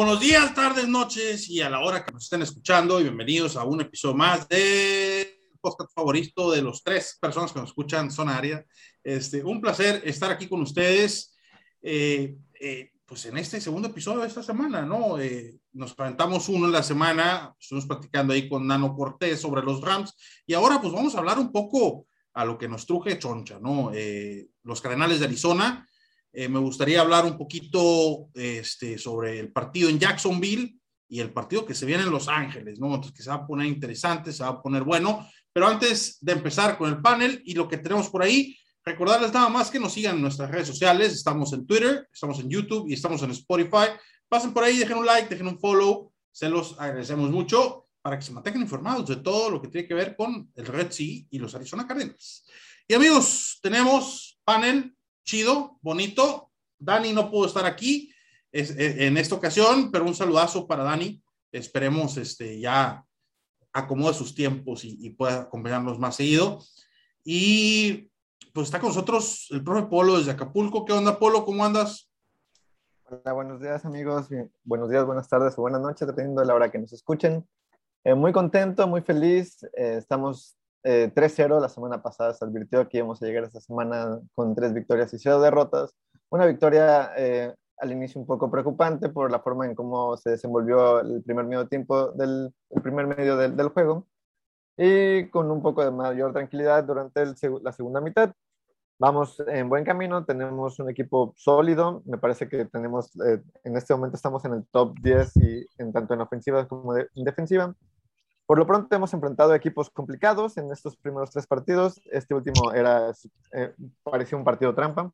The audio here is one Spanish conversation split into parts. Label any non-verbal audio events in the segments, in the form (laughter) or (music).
buenos días, tardes, noches y a la hora que nos estén escuchando y bienvenidos a un episodio más de podcast favorito de los tres personas que nos escuchan, Zona Área. Este, un placer estar aquí con ustedes, eh, eh, pues en este segundo episodio de esta semana, ¿no? Eh, nos presentamos uno en la semana, estuvimos platicando ahí con Nano Cortés sobre los Rams y ahora pues vamos a hablar un poco a lo que nos truje choncha, ¿no? los Cardenales de Arizona eh, me gustaría hablar un poquito este, sobre el partido en Jacksonville y el partido que se viene en Los Ángeles, ¿no? Entonces, que se va a poner interesante, se va a poner bueno. Pero antes de empezar con el panel y lo que tenemos por ahí, recordarles nada más que nos sigan en nuestras redes sociales. Estamos en Twitter, estamos en YouTube y estamos en Spotify. Pasen por ahí, dejen un like, dejen un follow. Se los agradecemos mucho para que se mantengan informados de todo lo que tiene que ver con el Red Sea y los Arizona Cardinals. Y amigos, tenemos panel chido, bonito. Dani no pudo estar aquí e, en esta ocasión, pero un saludazo para Dani. Esperemos este, ya acomode sus tiempos y, pueda acompañarnos más seguido. Y pues está con nosotros el profe Polo desde Acapulco. ¿Qué onda, Polo? ¿Cómo andas? Hola, buenos días, amigos. buenos días, buenas tardes o buenas noches, dependiendo de la hora que nos escuchen. Eh, muy contento, muy feliz. Eh, estamos 3-0 eh, la semana pasada se advirtió que íbamos a llegar esta semana con tres victorias y cero derrotas. Una victoria eh, al inicio un poco preocupante por la forma en cómo se desenvolvió el primer medio tiempo del el primer medio del, del, juego y con un poco de mayor tranquilidad durante la segunda mitad. Vamos en buen camino, tenemos un equipo sólido, me parece que tenemos, eh, en este momento estamos en el top 10 y en tanto en ofensiva como en defensiva. Por lo pronto hemos enfrentado equipos complicados en estos primeros tres partidos. Este último era, eh, parecía un partido trampa.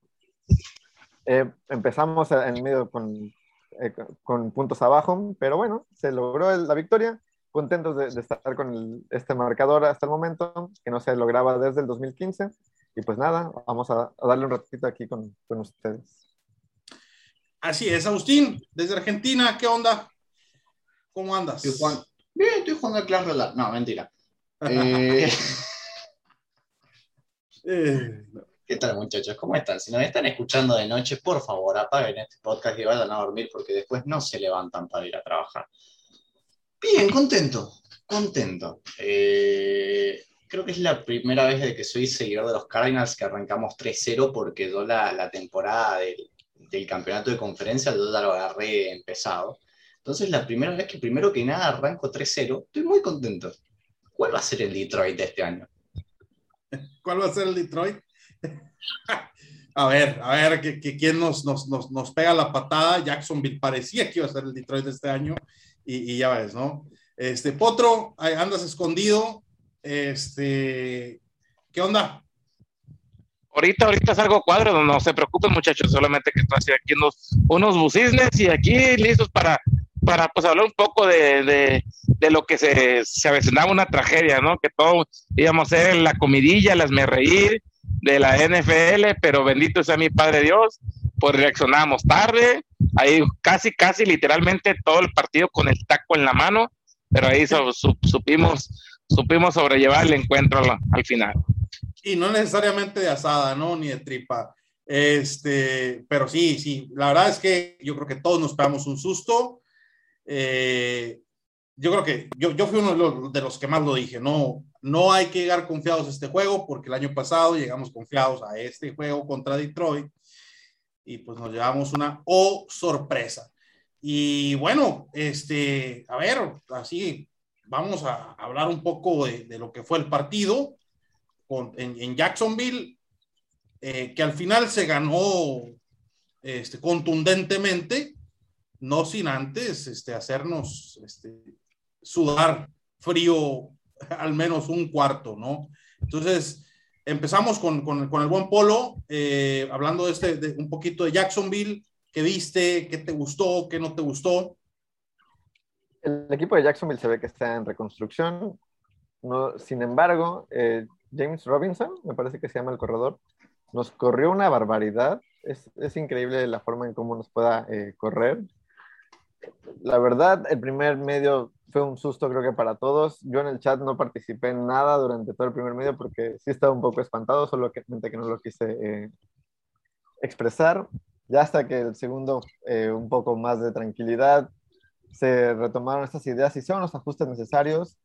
Eh, empezamos en medio con, eh, con, puntos abajo, pero bueno, se logró la victoria. Contentos de, estar con este marcador hasta el momento, que no se lograba desde el 2015. Y pues nada, vamos a, darle un ratito aquí con, con ustedes. Así es, Agustín, desde Argentina, ¿qué onda? ¿Cómo andas? Juan, Bien, estoy jugando al Clash Royale. No, mentira. (laughs) Eh, eh, ¿Qué tal, muchachos? ¿Cómo están? Si nos están escuchando de noche, por favor, apaguen este podcast y vayan a dormir porque después no se levantan para ir a trabajar. Bien, contento, contento. Eh, creo que es la primera vez de que soy seguidor de los Cardinals que arrancamos 3-0 porque yo la, temporada del, del, campeonato de conferencia yo ya lo agarré empezado. Entonces, la primera vez que primero que nada arranco 3-0, estoy muy contento. ¿Cuál va a ser el Detroit de este año? ¿Cuál va a ser el Detroit? (laughs) a ver, a ver, que, quién nos, nos, nos, pega la patada. Jacksonville parecía que iba a ser el Detroit de este año y, ya ves, ¿no? Este, Potro, andas escondido. Este, ¿qué onda? Ahorita, ahorita salgo cuadro, no, se preocupen muchachos, solamente que estoy aquí unos, unos bucisnes y aquí listos para para pues hablar un poco de, lo que se, se avecinaba una tragedia, ¿no? Que todos íbamos a ser la comidilla, las me reír de la NFL, pero bendito sea mi Padre Dios, pues reaccionamos tarde, ahí casi, casi literalmente todo el partido con el taco en la mano, pero ahí supimos, supimos sobrellevar el encuentro al, final. Y no necesariamente de asada, ¿no? Ni de tripa. Este, pero sí, sí, la verdad es que yo creo que todos nos pegamos un susto. Eh, yo creo que yo, yo fui uno de los, que más lo dije, no, no hay que llegar confiados a este juego porque el año pasado llegamos confiados a este juego contra Detroit y pues nos llevamos una oh, sorpresa. Y bueno, este, a ver, así vamos a hablar un poco de, de lo que fue el partido con, en, en, Jacksonville, eh, que al final se ganó este, contundentemente no sin antes este, hacernos este, sudar frío (laughs) al menos un cuarto, ¿no? Entonces, empezamos con, con, el buen Polo, eh, hablando de, este, un poquito de Jacksonville, ¿qué viste? ¿Qué te gustó? ¿Qué no te gustó? El equipo de Jacksonville se ve que está en reconstrucción. No, sin embargo, eh, James Robinson, me parece que se llama el corredor, nos corrió una barbaridad. Es, es increíble la forma en cómo nos pueda eh, correr la verdad, el primer medio fue un susto creo que para todos. Yo en el chat no participé en nada durante todo el primer medio porque sí estaba un poco espantado, solo que, que no lo quise eh, expresar. Ya hasta que el segundo, eh, un poco más de tranquilidad, se retomaron estas ideas, hicieron los ajustes necesarios,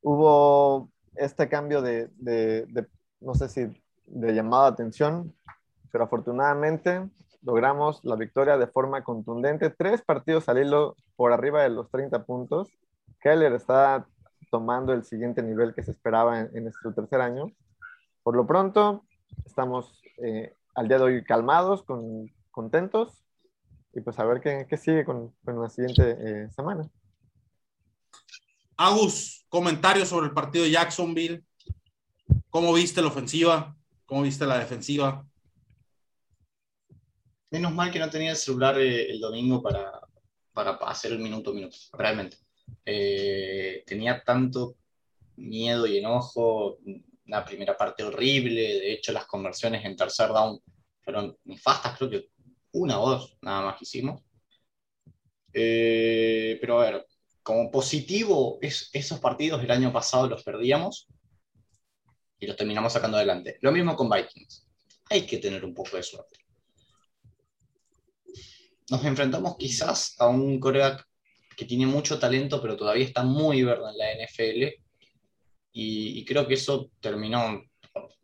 hubo este cambio de, de, no sé si de llamada de atención, pero afortunadamente logramos la victoria de forma contundente, tres partidos al hilo por arriba de los 30 puntos. Keller está tomando el siguiente nivel que se esperaba en, su tercer año. Por lo pronto, estamos eh, al día de hoy calmados, con, contentos, y pues a ver qué, qué sigue con, con, la siguiente eh, semana. Agus, comentarios sobre el partido de Jacksonville. ¿Cómo viste la ofensiva? ¿Cómo viste la defensiva? Menos mal que no tenía el celular eh, el domingo para, para hacer el minuto a minuto, realmente. Eh, tenía tanto miedo y enojo, una primera parte horrible, de hecho las conversiones en tercer down fueron nefastas, creo que una o dos nada más que hicimos. Eh, pero a ver, como positivo, es, esos partidos el año pasado los perdíamos y los terminamos sacando adelante. Lo mismo con Vikings. Hay que tener un poco de suerte. Nos enfrentamos quizás a un coreback que tiene mucho talento, pero todavía está muy verde en la NFL. Y, creo que eso terminó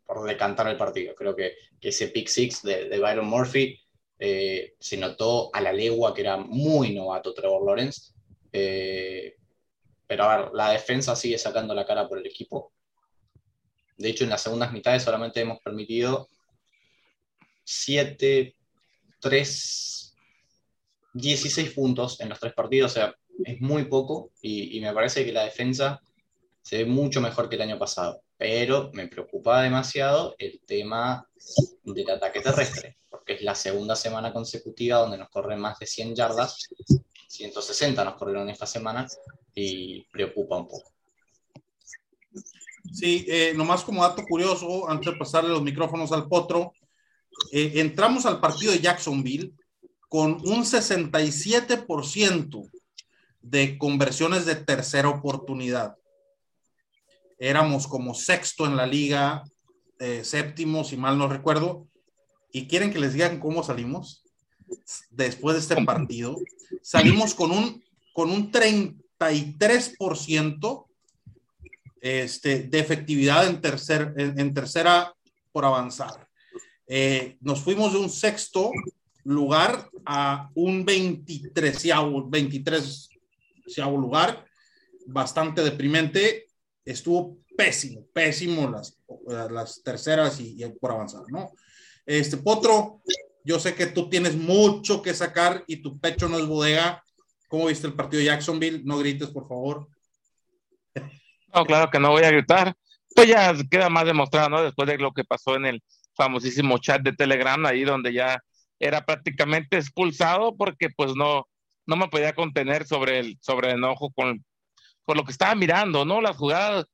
por, decantar el partido. Creo que, ese pick six de, Byron Murphy eh, se notó a la legua que era muy novato Trevor Lawrence. Eh, pero a ver, la defensa sigue sacando la cara por el equipo. De hecho, en las segundas mitades solamente hemos permitido 7, 3, 16 puntos en los tres partidos. O sea, es muy poco y, me parece que la defensa se ve mucho mejor que el año pasado. Pero me preocupa demasiado el tema del ataque terrestre, porque es la segunda semana consecutiva donde nos corren más de 100 yardas, 160 nos corrieron esta semana y preocupa un poco. Sí, eh, nomás como dato curioso, antes de pasarle los micrófonos al potro, eh, entramos al partido de Jacksonville con un 67% de conversiones de tercera oportunidad. Éramos como sexto en la liga, eh, séptimo, si mal no recuerdo. ¿Y quieren que les digan cómo salimos? Después de este partido, salimos con un, con un 33% este, de efectividad en, tercer, en, tercera por avanzar. Eh, nos fuimos de un sexto lugar a un 23, 23 lugar, bastante deprimente, estuvo pésimo, pésimo las, las terceras y, por avanzar, ¿no? Este Potro, yo sé que tú tienes mucho que sacar y tu pecho no es bodega. ¿Cómo viste el partido de Jacksonville? No grites, por favor. No, claro que no voy a gritar. Pues ya queda más demostrado, ¿no? Después de lo que pasó en el famosísimo chat de Telegram, ahí donde ya era prácticamente expulsado porque pues no, no me podía contener sobre el, sobre enojo con, por lo que estaba mirando, ¿no? Las jugadas,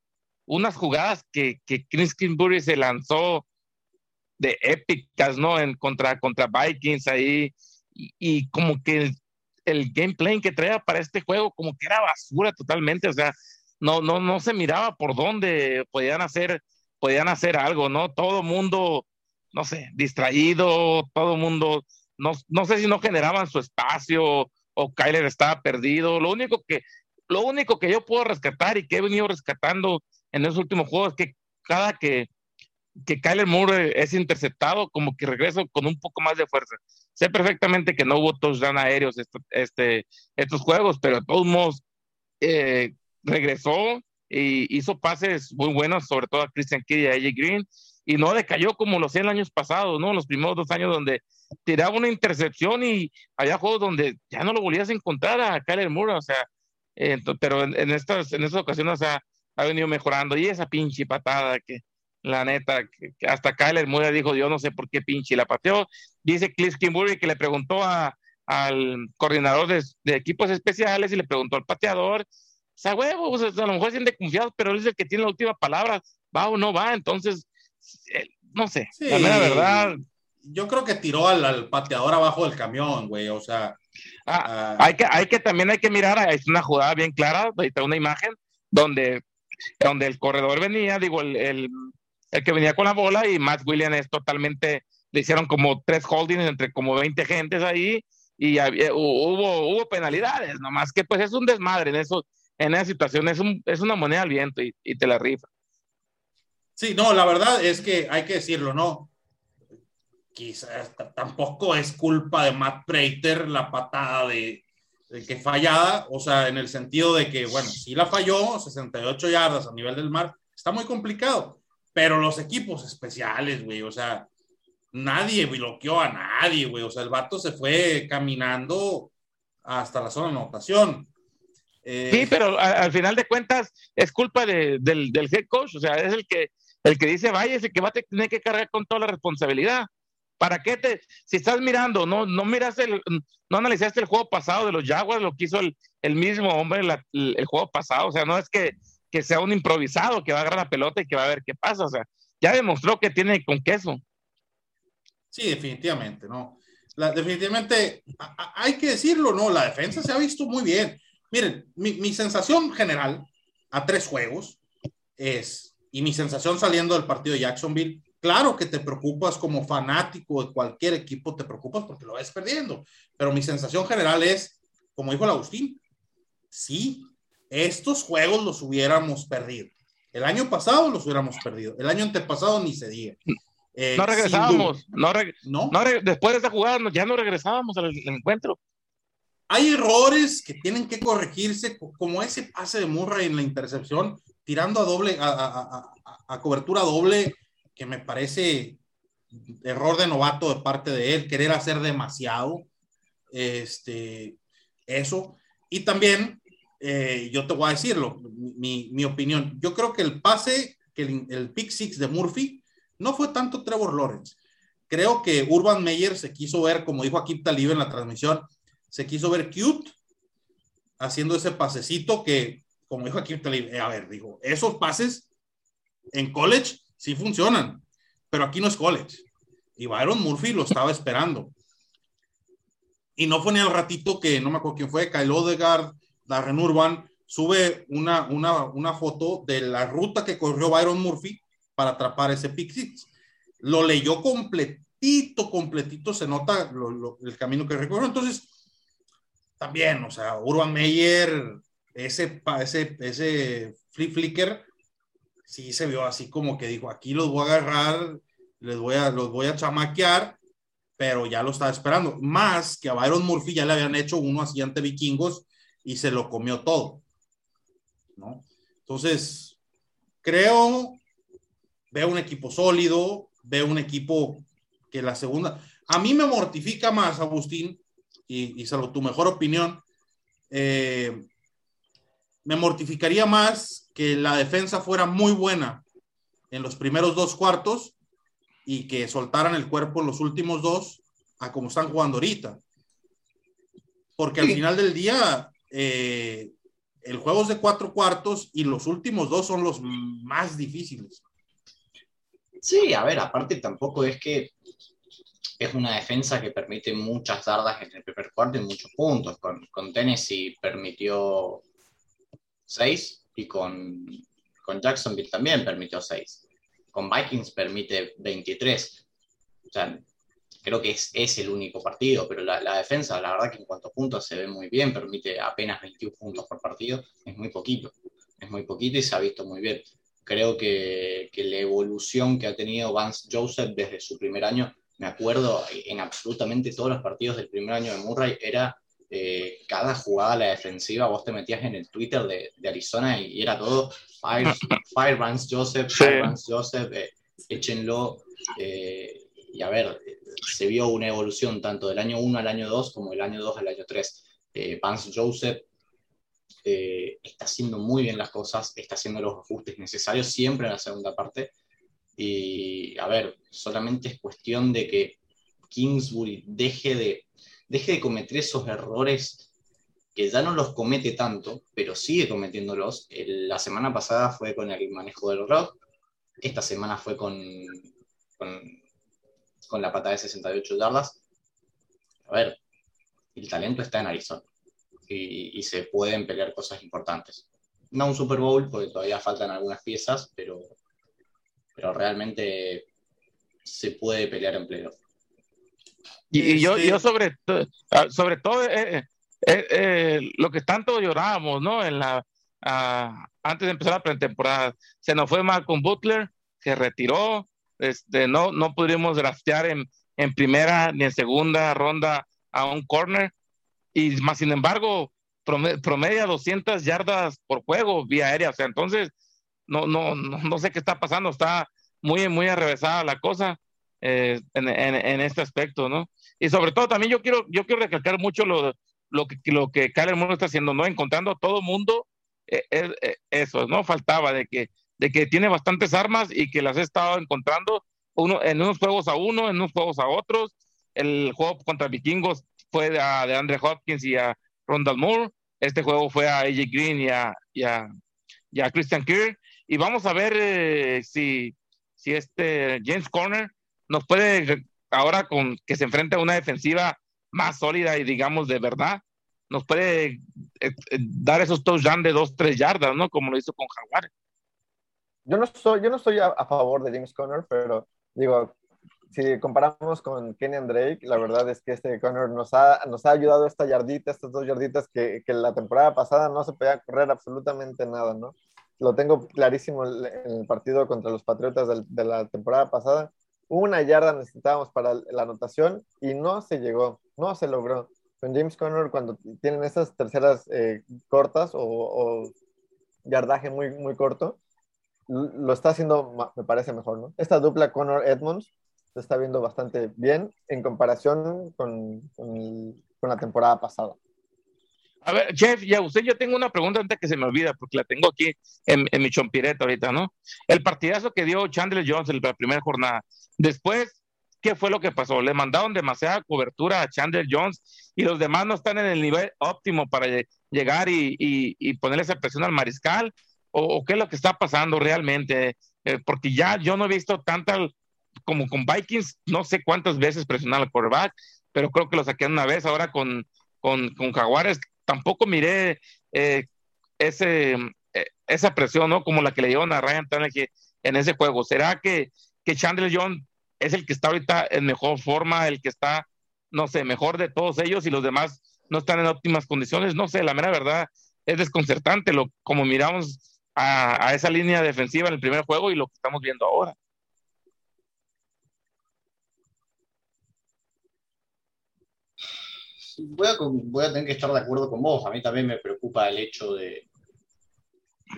unas jugadas que, que Chris Kingsbury se lanzó de épicas, ¿no? En contra, contra Vikings ahí, y, como que el, gameplay que traía para este juego, como que era basura totalmente, o sea, no, no, no se miraba por dónde podían hacer, podían hacer algo, ¿no? Todo mundo, no sé, distraído, todo mundo, no, no sé si no generaban su espacio, o Kyler estaba perdido. Lo único que, lo único que yo puedo rescatar y que he venido rescatando en esos últimos juegos es que cada que, que Kyler Moore es interceptado, como que regreso con un poco más de fuerza. Sé perfectamente que no hubo touchdown aéreos este, estos juegos, pero de todos modos eh, regresó y hizo pases muy buenos, sobre todo a Christian Kidd y a AJ Green, y no decayó como lo hacía en años pasados, ¿no? Los primeros dos años donde tiraba una intercepción y había juegos donde ya no lo volvías a encontrar a Kyler Moore, o sea, pero en, estas, en estas ocasiones o sea, ha venido mejorando. Y esa pinche patada que la neta, que, hasta Kyler Moore dijo, yo no sé por qué pinche la pateó, dice Cliff Kimbury que le preguntó a, al coordinador de, equipos especiales y le preguntó al pateador, o sea, huevo, a lo mejor siente confiado, pero él es el que tiene la última palabra, va o no va, entonces, eh, no sé, la mera verdad, yo creo que tiró al, pateador abajo del camión, güey, o sea. Ah, ah, hay, que, hay que también hay que mirar, es una jugada bien clara, ahí está una imagen donde, donde el corredor venía, digo, el, el, que venía con la bola y Matt Williams es totalmente, le hicieron como tres holdings entre como 20 gentes ahí y hubo, hubo penalidades, nomás que pues es un desmadre en eso, en esa situación, es, un, es una moneda al viento y, te la rifa. Sí, no, la verdad es que hay que decirlo, ¿no? Quizás tampoco es culpa de Matt Prater la patada de, de, que fallada, o sea, en el sentido de que, bueno, si la falló, 68 yardas a nivel del mar, está muy complicado, pero los equipos especiales, güey, o sea, nadie bloqueó a nadie, güey. O sea, el vato se fue caminando hasta la zona de anotación. Eh, sí, pero al final de cuentas es culpa del, del, head coach, o sea, es el que, el que dice, vaya, es el que va a tener que cargar con toda la responsabilidad. ¿Para qué te, si estás mirando, no, no miraste, el, no analizaste el juego pasado de los Jaguars, lo que hizo el, el mismo hombre el, juego pasado, o sea, no es que, que sea un improvisado que va a agarrar la pelota y que va a ver qué pasa, o sea, ya demostró que tiene con queso. Sí, definitivamente, ¿no? Definitivamente, hay que decirlo, ¿no? La defensa se ha visto muy bien. Miren, mi, mi, sensación general a tres juegos es, y mi sensación saliendo del partido de Jacksonville, claro que te preocupas como fanático de cualquier equipo, te preocupas porque lo ves perdiendo, pero mi sensación general es, como dijo el Agustín, sí, estos juegos los hubiéramos perdido. El año pasado los hubiéramos perdido, el año antepasado ni se diga. Eh, no regresábamos, no, después de esta jugada ya no regresábamos al, encuentro. Hay errores que tienen que corregirse, como ese pase de Murray en la intercepción, tirando a doble, a, cobertura doble, que me parece error de novato de parte de él, querer hacer demasiado. Este, eso. Y también, eh, yo te voy a decirlo, mi, mi, opinión. Yo creo que el pase, que el, el pick six de Murphy, no fue tanto Trevor Lawrence. Creo que Urban Meyer se quiso ver, como dijo aquí Talib en la transmisión, se quiso ver cute haciendo ese pasecito que, como dijo aquí eh, a ver, dijo, esos pases en college sí funcionan, pero aquí no es college. Y Byron Murphy lo estaba esperando. Y no fue ni al ratito que, no me acuerdo quién fue, Kyle Odegaard, Darren Urban, sube una, una, una foto de la ruta que corrió Byron Murphy para atrapar ese pick six. Lo leyó completito, completito, se nota el camino que recorrió. Entonces, también, o sea, Urban Meyer, ese, ese, ese flip flicker, sí se vio así como que dijo, aquí los voy a agarrar, les voy a, los voy a chamaquear, pero ya lo estaba esperando. Más que a Byron Murphy ya le habían hecho uno así ante vikingos y se lo comió todo. ¿no? Entonces, creo veo un equipo sólido, veo un equipo que la segunda, a mí me mortifica más, Agustín, y, y salvo tu mejor opinión, eh, me mortificaría más que la defensa fuera muy buena en los primeros dos cuartos y que soltaran el cuerpo en los últimos dos a como están jugando ahorita. Porque al final del día, eh, el juego es de cuatro cuartos y los últimos dos son los más difíciles. Sí, a ver, aparte tampoco es que es una defensa que permite muchas dardas en el primer cuarto y muchos puntos. Con, con Tennessee permitió seis y con, con Jacksonville también permitió seis. Con Vikings permite 23. O sea, creo que es, es el único partido, pero la, la, defensa, la verdad que en cuanto a puntos se ve muy bien, permite apenas 21 puntos por partido, es muy poquito, es muy poquito y se ha visto muy bien creo que, que, la evolución que ha tenido Vance Joseph desde su primer año, me acuerdo en absolutamente todos los partidos del primer año de Murray, era eh, cada jugada la defensiva, vos te metías en el Twitter de, de Arizona y, era todo Fire, (laughs) fire Vance Joseph, Fire Vance Joseph, eh, échenlo. Eh, y a ver, se vio una evolución tanto del año 1 al año 2 como del año 2 al año 3. Vance Joseph está haciendo muy bien las cosas, está haciendo los ajustes necesarios siempre en la segunda parte. Y a ver, solamente es cuestión de que Kingsbury deje de, deje de cometer esos errores que ya no los comete tanto, pero sigue cometiéndolos. la semana pasada fue con el manejo del rock, esta semana fue con, con, con la patada de 68 yardas. A ver, el talento está en Arizona y, se pueden pelear cosas importantes. No un Super Bowl, porque todavía faltan algunas piezas, pero, pero realmente se puede pelear en playoff. Y, yo, yo este sobre, ah, sobre todo eh, eh, eh, lo que tanto llorábamos, ¿no? En la, ah, antes de empezar la pretemporada, se nos fue Malcolm Butler, se retiró, este, no, no pudimos draftear en, en primera ni en segunda ronda a un corner, y más sin embargo, promedia 200 yardas por juego vía aérea, o sea, entonces, no, no, no, sé qué está pasando, está muy, muy arrevesada la cosa en, en, este aspecto, ¿no? Y sobre todo también yo quiero, yo quiero recalcar mucho lo, lo que, lo que Murray está haciendo, ¿no? Encontrando a todo mundo, eh, eh, eso, ¿no? Faltaba de que, de que tiene bastantes armas y que las he estado encontrando uno, en unos juegos a uno, en unos juegos a otros. El juego contra Vikingos fue de, a, de Andre Hopkins y a Rondal Moore. Este juego fue a AJ Green y a, y a, Christian Kirk. Y vamos a ver eh, si, si este James Corner nos puede, ahora con que se enfrenta a una defensiva más sólida y digamos de verdad, nos puede eh, eh, dar esos touchdowns de 2, 3 yardas, ¿no? Como lo hizo con Jaguar. Yo no soy, yo no estoy a, favor de James Conner, pero digo, si comparamos con Kenny Drake, la verdad es que este Conner nos ha, nos ha ayudado esta yardita, estas dos yarditas que, que la temporada pasada no se podía correr absolutamente nada, ¿no? Lo tengo clarísimo en el partido contra los Patriotas de la temporada pasada. Una yarda necesitábamos para la anotación y no se llegó no se logró. Con James Conner, cuando tienen esas terceras eh, cortas o, yardaje muy, muy corto, lo está haciendo, me parece mejor, ¿no? Esta dupla Connor Edmonds se está viendo bastante bien en comparación con, con, la temporada pasada. A ver, Jeff, ya usted, yo tengo una pregunta antes que se me olvida, porque la tengo aquí en, en mi chompireta ahorita, ¿no? El partidazo que dio Chandler Jones en la primera jornada, después qué fue lo que pasó. Le mandaron demasiada cobertura a Chandler Jones y los demás no están en el nivel óptimo para llegar y, y, ponerle esa presión al mariscal. O, qué es lo que está pasando realmente? Eh, porque ya yo no he visto tanta como con Vikings, no sé cuántas veces presionar al quarterback, pero creo que lo saqué una vez. Ahora con, con, con Jaguares tampoco miré eh, ese, eh, esa presión, ¿no? Como la que le dieron a Ryan Tannehill en ese juego. ¿Será que, que Chandler Jones es el que está ahorita en mejor forma, el que está, no sé, mejor de todos ellos y los demás no están en óptimas condiciones. No sé, la mera verdad es desconcertante lo, como miramos a, esa línea defensiva en el primer juego y lo que estamos viendo ahora. Voy a, voy a, tener que estar de acuerdo con vos. A mí también me preocupa el hecho de,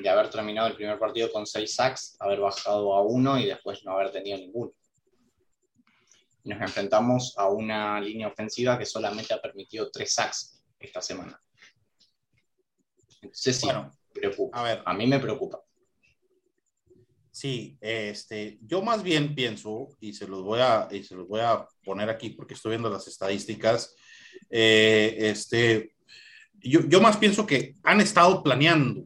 de haber terminado el primer partido con seis sacks, haber bajado a uno y después no haber tenido ninguno nos enfrentamos a una línea ofensiva que solamente ha permitido tres sacks esta semana. Entonces sí, preocupa. A, ver, a mí me preocupa. Sí, este, yo más bien pienso, y se los voy a, y se los voy a poner aquí porque estoy viendo las estadísticas, eh, este, yo, yo, más pienso que han estado planeando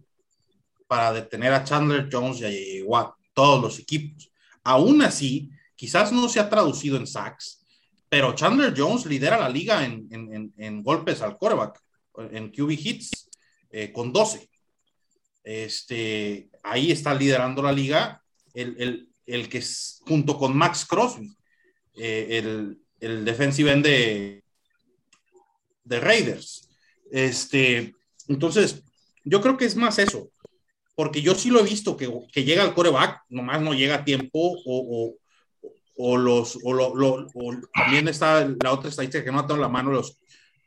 para detener a Chandler Jones y a Watt, todos los equipos. Aún así, Quizás no se ha traducido en sacks, pero Chandler Jones lidera la liga en, golpes al quarterback, en QB hits, eh, con 12. Este, ahí está liderando la liga el, que es junto con Max Crosby, eh, el, el defensive end de, de Raiders. Este, entonces, yo creo que es más eso, porque yo sí lo he visto que, llega al coreback, nomás no llega a tiempo o, o los, o, lo, también está la otra estadística que no ha dado la mano, los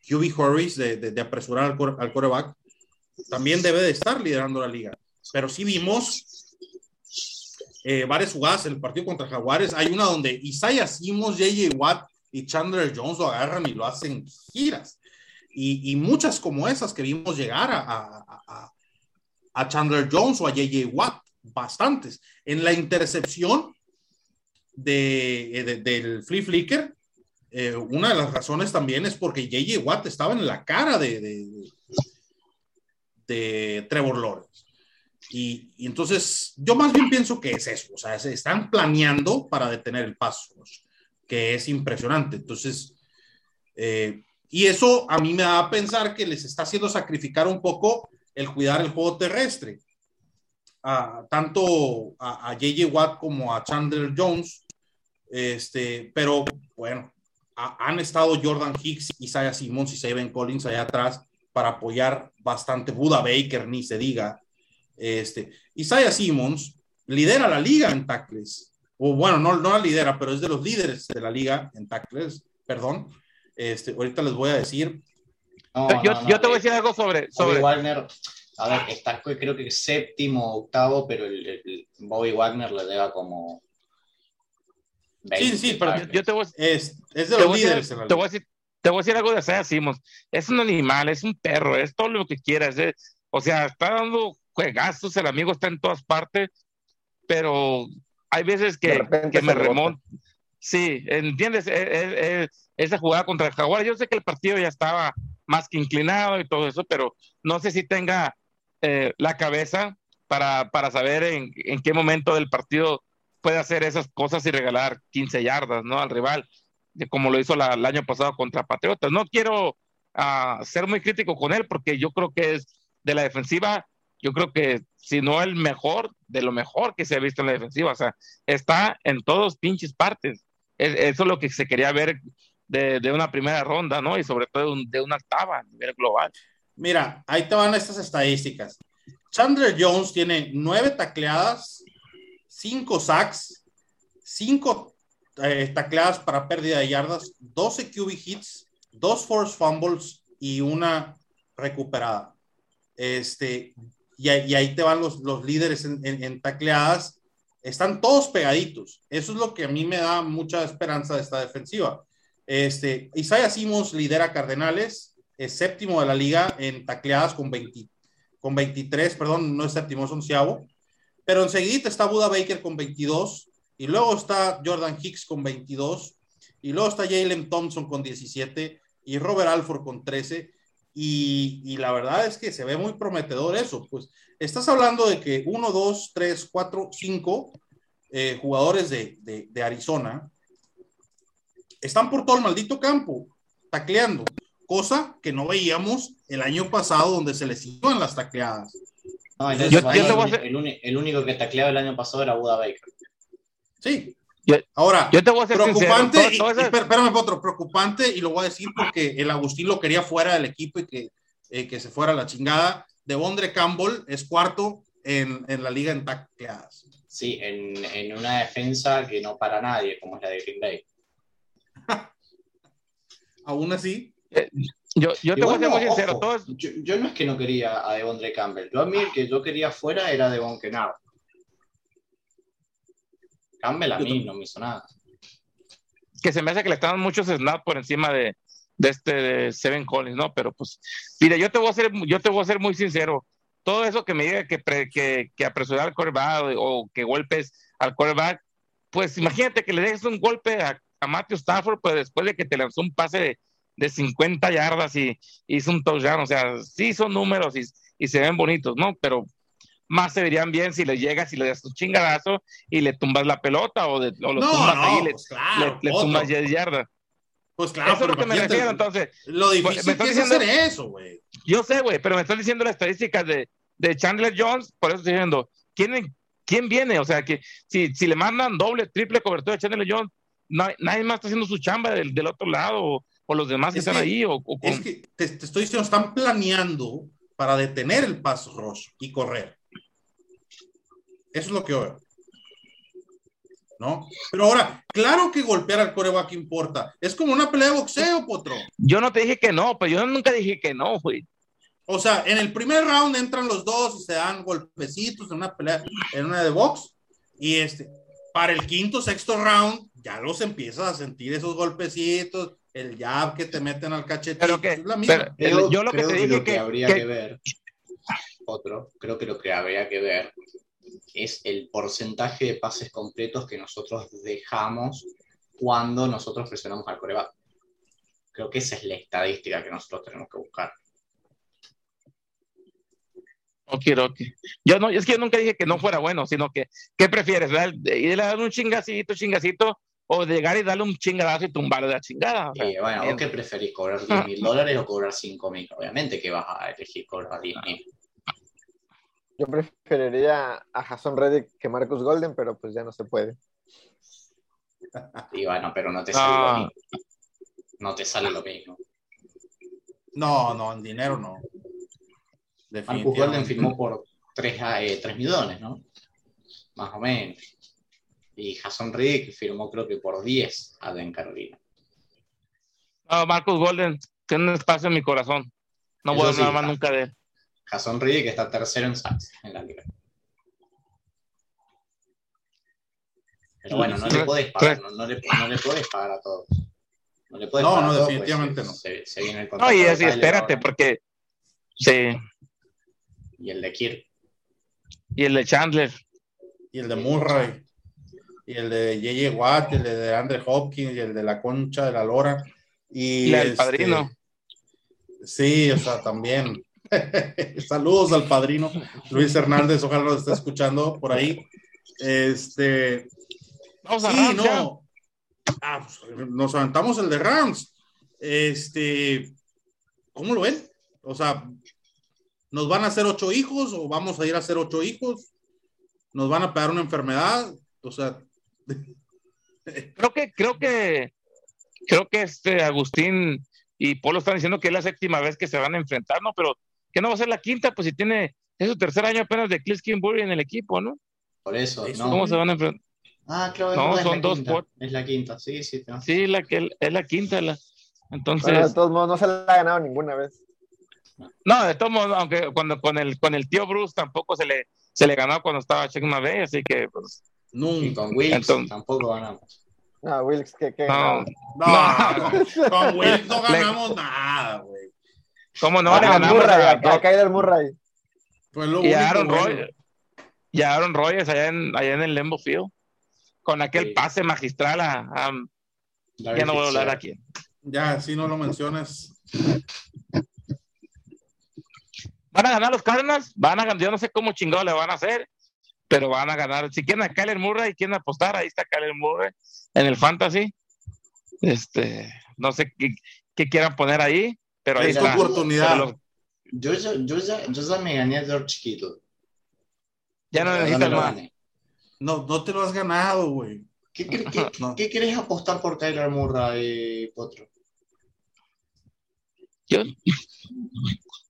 QB hurries de, de, apresurar al, al coreback, también debe de estar liderando la liga. Pero sí vimos eh, varias jugadas en el partido contra Jaguares. Hay una donde Isaiah Simons, JJ Watt y Chandler Jones lo agarran y lo hacen giras. Y, y muchas como esas que vimos llegar a, a, a Chandler Jones o a JJ Watt, bastantes. En la intercepción, de, eh, del Flea Flicker, eh, una de las razones también es porque J.J. Watt estaba en la cara de, de, Trevor Lawrence. Y, entonces yo más bien pienso que es eso, o sea, se están planeando para detener el paso, que es impresionante. Entonces, eh, y eso a mí me da a pensar que les está haciendo sacrificar un poco el cuidar el juego terrestre. tanto a, a JJ Watt como a Chandler Jones, este, pero bueno, han estado Jordan Hicks, Isaiah Simmons y Saben Collins allá atrás para apoyar bastante. Buda Baker, ni se diga. Este, Isaiah Simmons lidera la liga en tackles. O bueno, no, no la lidera, pero es de los líderes de la liga en tackles, perdón. Este, ahorita les voy a decir. yo, yo, te voy a decir algo sobre. sobre... Wagner, a ver, está creo que séptimo, octavo, pero el, Bobby Wagner le lleva como. sí, sí, pero yo te voy a... es, es de los líderes. te, voy a decir, te voy a decir algo de Isaiah Simmons. Es un animal, es un perro, es todo lo que quieras. o sea, está dando juegazos, el amigo está en todas partes, pero hay veces que, que me remonto. Sí, ¿entiendes? E, e, e, esa jugada contra el Jaguar, yo sé que el partido ya estaba más que inclinado y todo eso, pero no sé si tenga eh, la cabeza para, para saber en, en, qué momento del partido puede hacer esas cosas y regalar 15 yardas, ¿no? Al rival, como lo hizo el año pasado contra Patriotas. No quiero uh, ser muy crítico con él porque yo creo que es de la defensiva yo creo que si no el mejor, de lo mejor que se ha visto en la defensiva, o sea, está en todos pinches partes. Eso es lo que se quería ver de, de una primera ronda, ¿no? Y sobre todo de, una octava a nivel global. Mira, ahí te van estas estadísticas. Chandler Jones tiene nueve tacleadas, cinco sacks, cinco eh, tacleadas para pérdida de yardas, 12 QB hits, dos force fumbles y una recuperada. Este, y, ahí te van los, los líderes en, tacleadas, están todos pegaditos. Eso es lo que a mí me da mucha esperanza de esta defensiva. Este, Isaiah Simons lidera Cardenales, es séptimo de la liga en tacleadas con, 20, con 23, perdón, no es séptimo, es onceavo. Pero enseguida está Buda Baker con 22, y luego está Jordan Hicks con 22, y luego está Jalen Thompson con 17, y Robert Alford con 13, y, la verdad es que se ve muy prometedor eso. Pues estás hablando de que uno, dos, tres, cuatro, cinco eh, jugadores de, de, Arizona están por todo el maldito campo, tacleando, cosa que no veíamos el año pasado donde se les iban las tacleadas. el, único que tacleaba el año pasado era Buda Baker. Sí, Ahora, yo te voy a preocupante, espérame, otro, preocupante, y lo voy a decir porque el Agustín lo quería fuera del equipo y que, eh, que se fuera a la chingada. De Bondre Campbell es cuarto en, en, la liga en tacleadas. Sí, en, en, una defensa que no para nadie, como es la de Green Bay. (laughs) Aún así. Eh, yo, yo, te voy a ser muy sincero. yo, no es que no quería a Devondre Campbell. Yo a mí el que yo quería fuera era Devon Kennard. Campbell a mí no me hizo nada. Que se me hace que le están muchos snaps por encima de, de este de Seven Collins, ¿no? Pero pues, mira, yo te voy a ser, yo te voy a ser muy sincero. Todo eso que me diga que, que, que apresurar al quarterback o que golpes al quarterback, pues imagínate que le dejes un golpe a, a Matthew Stafford, pues después de que te lanzó un pase de, de 50 yardas y hizo un touchdown, o sea, sí son números y, y se ven bonitos, ¿no? Pero más se verían bien si le llegas y le das un chingadazo y le tumbas la pelota o, de, o lo tumbas ahí y le, pues le, tumbas 10 yardas. Pues claro, eso es lo que me refiero, entonces. Lo difícil me es hacer eso, güey. Yo sé, güey, pero me estás diciendo las estadísticas de, de Chandler Jones, por eso estoy diciendo, ¿quién, quién viene? O sea, que si, si le mandan doble, triple cobertura de Chandler Jones, nadie más está haciendo su chamba del, del otro lado o, los demás que están ahí. O, Es que te, te, estoy diciendo, están planeando para detener el paso rush y correr. Eso es lo que veo. ¿No? Pero ahora, claro que golpear al coreback importa. Es como una pelea de boxeo, Potro. Yo no te dije que no, pero yo nunca dije que no, güey. O sea, en el primer round entran los dos y se dan golpecitos en una pelea, en una de box. Y este, para el quinto, sexto round, ya los empiezas a sentir esos golpecitos, el jab que te meten al cachete. Pero que, yo lo que te dije que, habría que ver, otro, creo que lo que habría que ver es el porcentaje de pases completos que nosotros dejamos cuando nosotros presionamos al coreback. Creo que esa es la estadística que nosotros tenemos que buscar. Ok, ok. Yo no, es que yo nunca dije que no fuera bueno, sino que, ¿qué prefieres? ¿Ir a dar un chingacito, chingacito, o llegar y darle un chingadazo y tumbarle de la chingada? bueno, qué preferís? ¿Cobrar 10 mil dólares o cobrar 5 mil? Obviamente que vas a elegir cobrar 10 mil. Yo preferiría a Jason Reddick que Marcus Golden, pero pues ya no se puede. Y bueno, pero no te ah. no te sale lo mismo. No, no, en dinero no. Marcus Golden firmó por 3, eh, millones, ¿no? Más o menos. Y Jason Riddick firmó creo que por 10 a en Carolina. No, Marcus Golden tiene un espacio en mi corazón. No voy a hablar más nunca de él. Jason Riddick está tercero en sacks en la liga. Pero bueno, no le puedes pagar, no, le, no le puedes pagar a todos. No, le puedes no, no, definitivamente no. Se, viene el no, y así, espérate, porque sí. Y el de Kirk. Y el de Chandler. Y el de Murray. Y el de J.J. Watt, el de Andre Hopkins, y el de la Concha de la Lora. Y, el este, padrino. Sí, o sea, también. (laughs) Saludos al padrino Luis Hernández, ojalá lo esté escuchando por ahí. Este. Vamos a sí, no. Ah, pues, nos aventamos el de Rams. Este, ¿cómo lo ven? O sea, ¿nos van a hacer ocho hijos o vamos a ir a hacer ocho hijos? ¿Nos van a pegar una enfermedad? O sea. (laughs) creo que, creo que, creo que este Agustín y Polo están diciendo que es la séptima vez que se van a enfrentar, ¿no? Pero que no va a ser la quinta, pues si tiene, es su tercer año apenas de Cliff Kimbury en el equipo, ¿no? Por eso, ¿no? ¿Cómo se van a enfrentar? Ah, que no, son dos Es la quinta, sí, sí. Sí, la que es la quinta. La... Entonces. de todos modos, no se la ha ganado ninguna vez. No, de todos modos, aunque cuando con el con el tío Bruce tampoco se le se le ganó cuando estaba Check vez, así que pues. Nunca. con Wilkes tampoco ganamos. No, Wilkes, ¿qué? qué no, no, (laughs) con Wilkes no ganamos nada, güey. ¿Cómo no? Ah, le Murray, a, a Kyler Murray. Pues lo y Aaron Rodgers. Y Aaron Rodgers allá en, allá en el Lembo Field con aquel pase magistral a, ya no voy a hablar aquí. Ya, si no lo mencionas. Van a ganar los Cardinals, van a ganar, yo no sé cómo chingado le van a hacer, pero van a ganar. Si quieren a Kyler Murray, quieren apostar, ahí está Kyler Murray en el Fantasy. Este, no sé qué, quieran poner ahí, pero ahí está. oportunidad. Yo, yo, yo, ya, yo ya me gané a George Kittle. Ya no necesitas más. No, no te lo has ganado, güey. ¿Qué, quieres (laughs) apostar por Kyler Murray, Potro? Yo.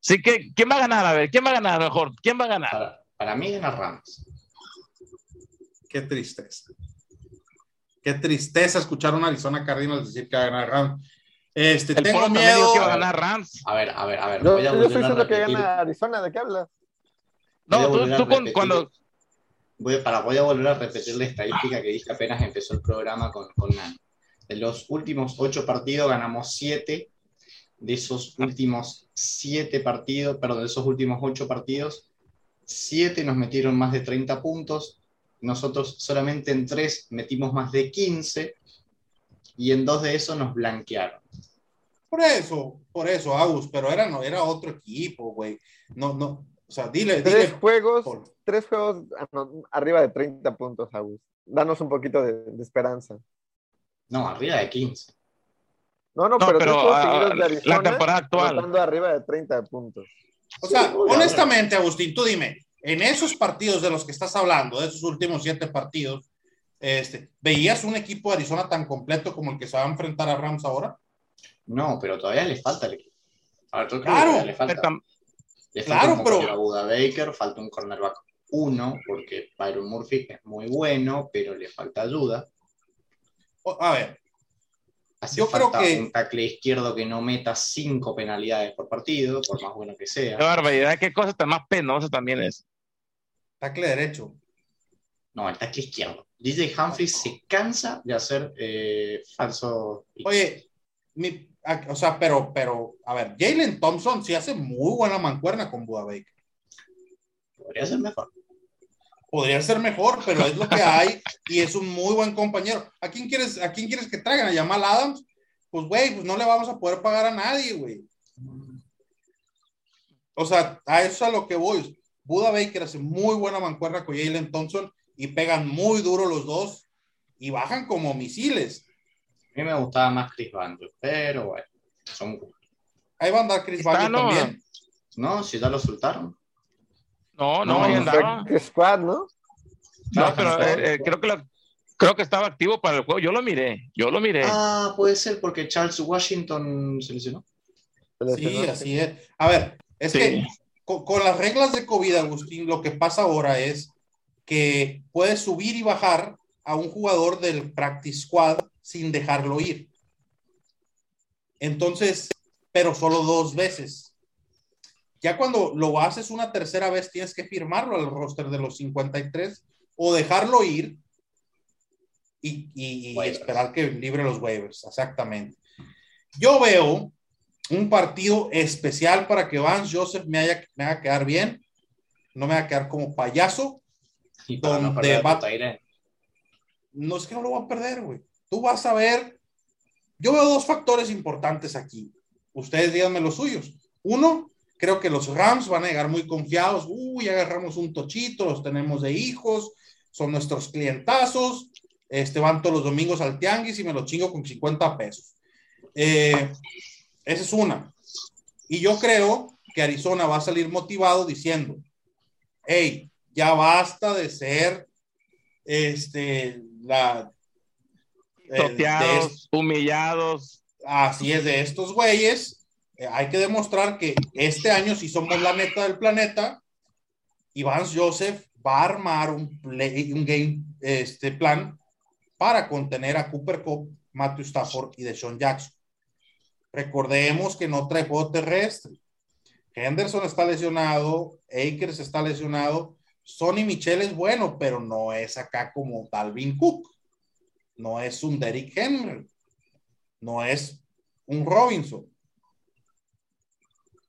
Sí, que, ¿quién va a ganar? A ver, ¿quién va a ganar mejor? ¿Quién va a ganar? Para, mí gana Rams. Qué tristeza. Qué tristeza escuchar a un Arizona Cardinals decir que va a ganar Rams. Este, tengo miedo. que va a ganar Rams. A ver, a ver, a ver. Yo, yo estoy diciendo que gana Arizona, ¿de qué hablas? No, tú, tú cuando, voy, para, voy a volver a repetir la estadística que dije apenas empezó el programa con, con Nani. De los últimos ocho partidos ganamos siete. De esos últimos siete partidos, perdón, de esos últimos ocho partidos, siete nos metieron más de 30 puntos. Nosotros solamente en tres metimos más de 15 y en dos de esos nos blanquearon. Por eso, por eso, Agus, pero era, no, era otro equipo, güey. No, no, o sea, dile. Tres juegos, tres juegos arriba de 30 puntos, Agus. Danos un poquito de, esperanza. No, arriba de 15. No, no, pero, tres juegos seguidos de Arizona, la temporada actual. arriba de 30 puntos. O sea, honestamente, Agustín, tú dime, en esos partidos de los que estás hablando, de esos últimos siete partidos, este, ¿veías un equipo de Arizona tan completo como el que se va a enfrentar a Rams ahora? No, pero todavía le falta el equipo. claro, le falta. Le claro, falta un pero... a Buda Baker, falta un cornerback uno, porque Byron Murphy es muy bueno, pero le falta ayuda. A ver. Hace yo falta creo que... un tackle izquierdo que no meta cinco penalidades por partido, por más bueno que sea. Qué barbaridad, qué cosa tan más penosa también es. Tackle derecho. No, el tackle izquierdo. DJ Humphrey se cansa de hacer eh, falso. Oye, mi, o sea, pero, pero, a ver, Jalen Thompson sí hace muy buena mancuerna con Buda Baker. Podría ser mejor. Podría ser mejor, pero es lo que hay y es un muy buen compañero. ¿A quién quieres, a quién quieres que traigan? ¿A Jamal Adams? Pues, güey, pues no le vamos a poder pagar a nadie, güey. O sea, a eso es a lo que voy. Buda Baker hace muy buena mancuerna con Jalen Thompson y pegan muy duro los dos y bajan como misiles. A mí me gustaba más Chris Banjo, pero bueno, son Ahí va a andar Chris Banjo también. No, si ya lo soltaron. No, no, ahí andaba. Squad, ¿no? No, pero eh, eh, creo que lo, creo que estaba activo para el juego. Yo lo miré, yo lo miré. Ah, puede ser porque Charles Washington se lesionó. Sí, así es. A ver, es que con, con, las reglas de COVID, Agustín, lo que pasa ahora es que puedes subir y bajar a un jugador del practice squad sin dejarlo ir. Entonces, pero solo dos veces. Ya cuando lo haces una tercera vez, tienes que firmarlo al roster de los 53 o dejarlo ir y, y, y esperar que libre los waivers. Exactamente. Yo veo un partido especial para que Vance Joseph me, haya, me haga quedar bien, no me haga quedar como payaso. Y para no perder va... No es que no lo va a perder, güey. Tú vas a ver. Yo veo dos factores importantes aquí. Ustedes díganme los suyos. Uno, creo que los Rams van a llegar muy confiados. Uy, agarramos un tochito, los tenemos de hijos, son nuestros clientazos. Este, van todos los domingos al tianguis y me lo chingo con 50 pesos. Eh, esa es una. Y yo creo que Arizona va a salir motivado diciendo, hey, ya basta de ser este, la... Toteados, de, humillados. Así es, de estos güeyes, eh, hay que demostrar que este año si somos la neta del planeta Vance Joseph va a armar un, play, un game este, plan para contener a Cooper Cup, Matthew Stafford y Deshaun Jackson. Recordemos que no trae juego terrestre. Henderson está lesionado, Akers está lesionado, Sonny Michel es bueno, pero no es acá como Dalvin Cook, no es un Derrick Henry, no es un Robinson.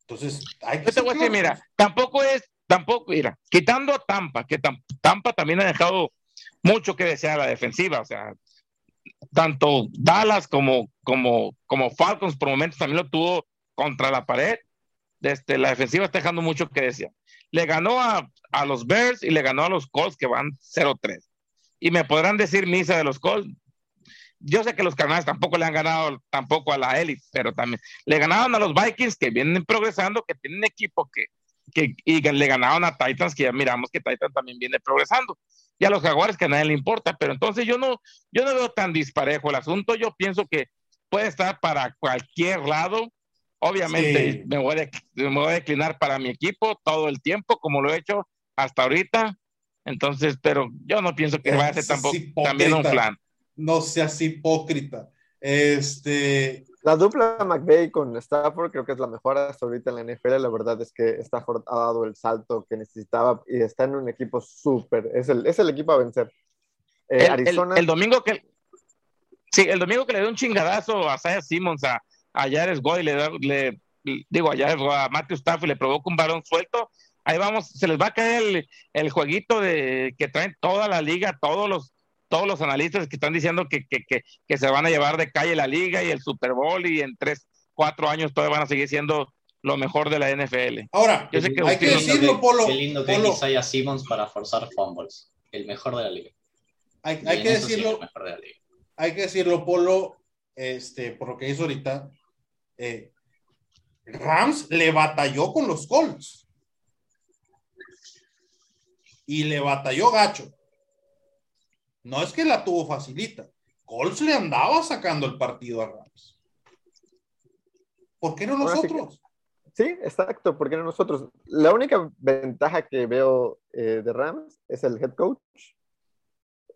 Entonces, hay que... Te voy a decir, mira, tampoco es, tampoco, mira, quitando a Tampa, que Tampa también ha dejado mucho que desear la defensiva, o sea, tanto Dallas como, como, como Falcons por momentos también lo tuvo contra la pared. Desde la defensiva está dejando mucho que desear. Le ganó a, a los Bears y le ganó a los Colts que van 0-3. Y me podrán decir misa de los Colts. Yo sé que los Carnales tampoco le han ganado tampoco a la élite, pero también le ganaron a los Vikings que vienen progresando, que tienen equipo que, que y le ganaron a Titans, que ya miramos que Titans también viene progresando y a los jaguares que a nadie le importa, pero entonces yo no, yo no veo tan disparejo el asunto, yo pienso que puede estar para cualquier lado, obviamente sí. me, voy a, me, voy a, declinar para mi equipo todo el tiempo, como lo he hecho hasta ahorita, entonces, pero yo no pienso que vaya a ser tampoco también un plan. No seas hipócrita. Este, la dupla McVeigh con Stafford creo que es la mejor hasta ahorita en la NFL. La verdad es que Stafford ha dado el salto que necesitaba y está en un equipo súper. Es el, es el equipo a vencer. Eh, el, Arizona. El, el, domingo que. Sí, el domingo que le dio un chingadazo a Saya Simmons, a, a Jared Goy, le, le, digo a, Jared, a Matthew Stafford, le provoca un balón suelto. Ahí vamos, se les va a caer el, el jueguito de que traen toda la liga, todos los todos los analistas que están diciendo que, que, que, que, se van a llevar de calle la liga y el Super Bowl y en tres, cuatro años todavía van a seguir siendo lo mejor de la NFL. Ahora, Yo sé que hay que decirlo, Polo. Qué lindo que Polo. es Isaiah Simmons para forzar fumbles. El mejor de la liga. Hay, hay que decirlo. Sí, mejor de la liga. Hay que decirlo, Polo, este, por lo que hizo ahorita. Eh, Rams le batalló con los Colts. Y le batalló gacho. No es que la tuvo facilita. Colts le andaba sacando el partido a Rams. ¿Por qué no nosotros? Sí, exacto, ¿por qué no nosotros? La única ventaja que veo eh, de Rams es el head coach,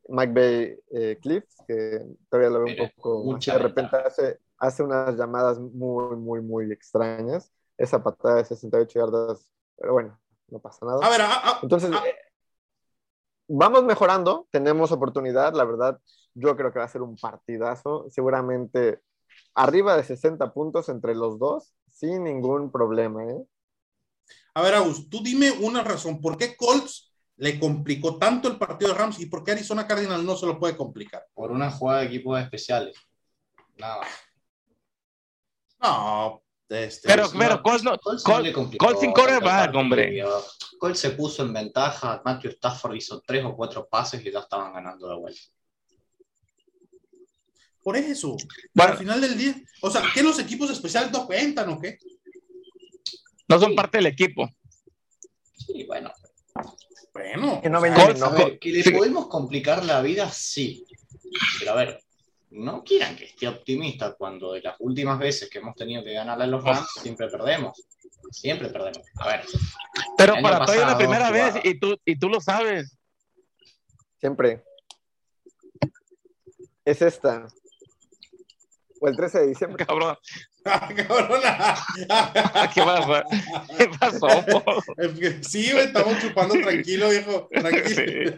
Mike Bay eh, Cliff, que todavía lo veo un poco. De repente hace, hace unas llamadas muy, muy, muy extrañas. Esa patada de 68 yardas, pero bueno, no pasa nada. A ver, a, a, entonces. A, vamos mejorando, tenemos oportunidad, la verdad, yo creo que va a ser un partidazo, seguramente arriba de 60 puntos entre los dos, sin ningún problema. ¿eh? A ver, Agus, tú dime una razón, ¿por qué Colts le complicó tanto el partido de Rams y por qué Arizona Cardinals no se lo puede complicar? Por una jugada de equipos especiales. Nada. No, este, pero, pero Colts, no, Colts, Colts sin quarterback, hombre. Colts se puso en ventaja, Matthew Stafford hizo tres o cuatro pases y ya estaban ganando de vuelta. Por eso, bueno, al final del día, o sea, ¿qué los equipos especiales no cuentan o qué? No son sí. parte del equipo. Sí, bueno. Bueno, que, no o sea, Colts, no, ver, que le sí. podemos complicar la vida, sí. Pero a ver, no quieran que esté optimista cuando de las últimas veces que hemos tenido que ganar a los Rams siempre perdemos. Siempre perdemos. A ver. Pero para ti es la primera vez y tú, y tú lo sabes. Siempre. Es esta. O el 13 de diciembre. Cabrón. (laughs) Cabrona. ¿Qué pasó? ¿Qué pasó? (laughs) Sí, estamos chupando tranquilo, viejo. Tranquilo.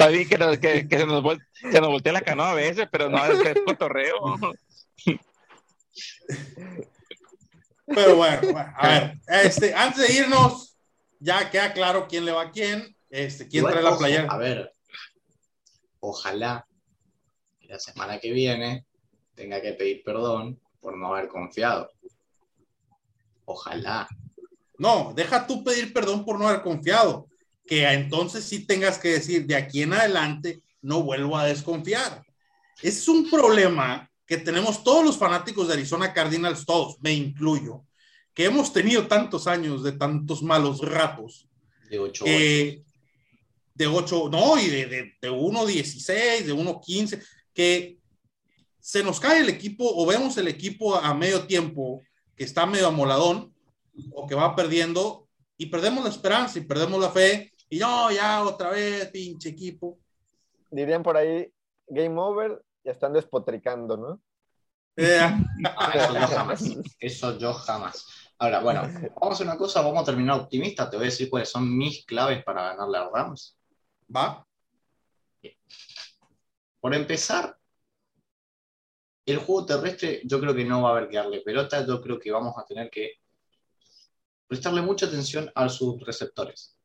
Está bien que, nos, que, que se, nos vol se nos voltea la canoa a veces, pero no es que es cotorreo. Pero bueno, bueno, a ver, este, antes de irnos, ya queda claro quién le va a quién, este, quién trae la playera. A ver, ojalá que la semana que viene tenga que pedir perdón por no haber confiado. Ojalá. No, deja tú pedir perdón por no haber confiado, que entonces sí tengas que decir, de aquí en adelante no vuelvo a desconfiar. Es un problema que tenemos todos los fanáticos de Arizona Cardinals, todos, me incluyo, que hemos tenido tantos años de tantos malos ratos, De 8 que de 8, no, y de, de, de 1.16, de 1.15, que se nos cae el equipo o vemos el equipo a, a medio tiempo que está medio amoladón o que va perdiendo y perdemos la esperanza y perdemos la fe y no, ya otra vez, pinche equipo. Dirían por ahí, game over, ya están despotricando, ¿no? Eh, eso yo (laughs) jamás. Eso yo jamás. Ahora, bueno, vamos a hacer una cosa, vamos a terminar optimista. Te voy a decir cuáles son mis claves para ganarle a Rams. va, Por empezar, el juego terrestre yo creo que no va a haber que darle pelota, yo creo que vamos a tener que prestarle mucha atención a sus receptores.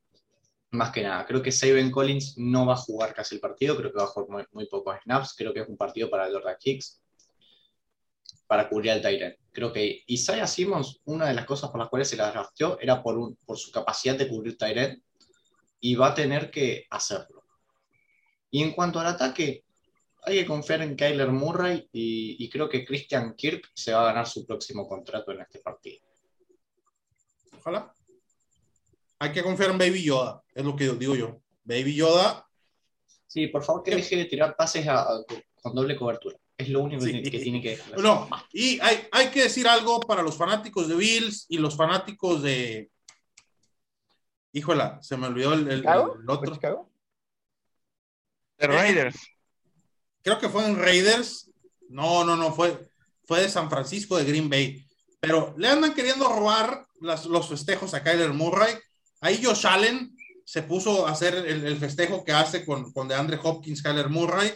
Más que nada, creo que Saben Collins no va a jugar casi el partido, creo que va a jugar muy, muy pocos snaps, creo que es un partido para Jordan Hicks, para cubrir al Tyrant. Creo que Isaiah Simmons, una de las cosas por las cuales se la drafteó era por, un, por su capacidad de cubrir Tyrant, y va a tener que hacerlo. Y en cuanto al ataque, hay que confiar en Kyler Murray y, y creo que Christian Kirk se va a ganar su próximo contrato en este partido. ojalá. Hay que confiar en Baby Yoda, es lo que digo yo. Baby Yoda, Sí, por favor que deje de tirar pases a- a- con doble cobertura. Es lo único Sí. que, que tiene que hacer. No, y hay, hay que decir algo para los fanáticos de Bills y los fanáticos de. Híjola, se me olvidó el, el- el ¿Fue otro. The Raiders. Creo que fue en Raiders. No, no, no, fue, fue de San Francisco, de Green Bay. Pero le andan queriendo robar las- los festejos a Kyler Murray. Ahí Josh Allen se puso a hacer el, el festejo que hace con, con DeAndre Hopkins, Kyler Murray.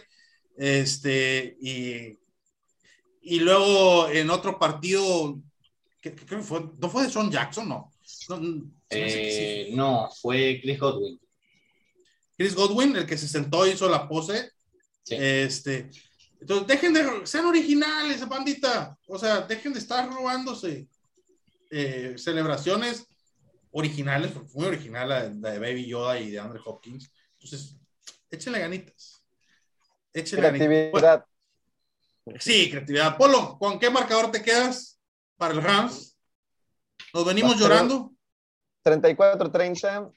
Este, y, y luego en otro partido, ¿qué, qué- qué fue? ¿No fue de Sean Jackson? No. No, que sí. Eh, no, fue Chris Godwin. Chris Godwin, el que se sentó hizo la pose. Sí. Este, entonces, dejen de, sean originales, bandita. O sea, dejen de estar robándose eh, celebraciones originales, porque fue muy original la, de- la de Baby Yoda y de Andre Hopkins. Entonces, échenle ganitas. Échenle ganitas. Creatividad. Bueno, sí, creatividad. Polo, ¿con qué marcador te quedas para el Rams? ¿Nos venimos llorando? 34-30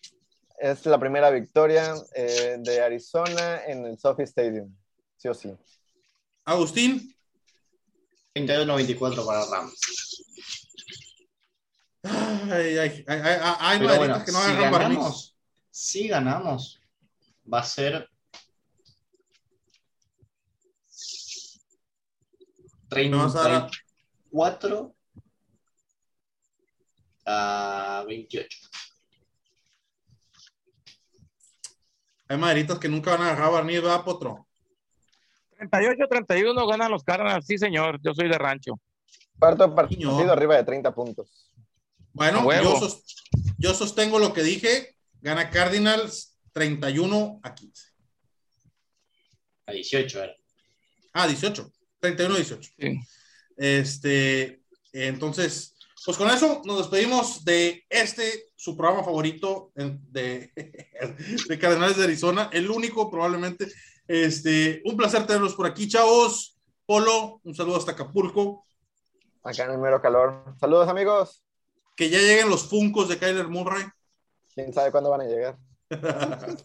es la primera victoria eh, de Arizona en el Sophie Stadium. Sí o sí. Agustín. 31-24 para Rams. Ay, ay, ay, ay, bueno, que no si ganamos, si ganamos, va a ser 34 a 28. Hay maderitas que nunca van a agarrar barniz, ¿verdad, Potro? 38-31 ganan los Cardinals. Sí, señor. Yo soy de rancho. Cuarto partido Niño. arriba de 30 puntos. Bueno, yo, sos- yo sostengo lo que dije. Gana Cardinals 31 a 15. A 18 era. Ah, 18. 31 a 18. Sí. Este, entonces, pues con eso nos despedimos de este, su programa favorito en- de, (laughs) de Cardenales de Arizona, el único probablemente. Este, un placer tenerlos por aquí, chavos. Polo, un saludo hasta Acapulco. Acá en el mero calor. Saludos, amigos. Que ya lleguen los funcos de Kyler Murray. Quién sabe cuándo van a llegar. (laughs)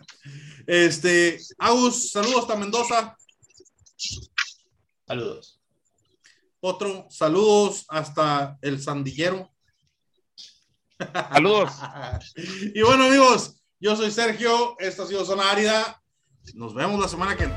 este, Agus, saludos hasta Mendoza. Saludos. Otro, saludos hasta el Sandillero. (laughs) Saludos. y bueno, amigos, yo soy Sergio. Esta ha sido Zona Árida. Nos vemos la semana que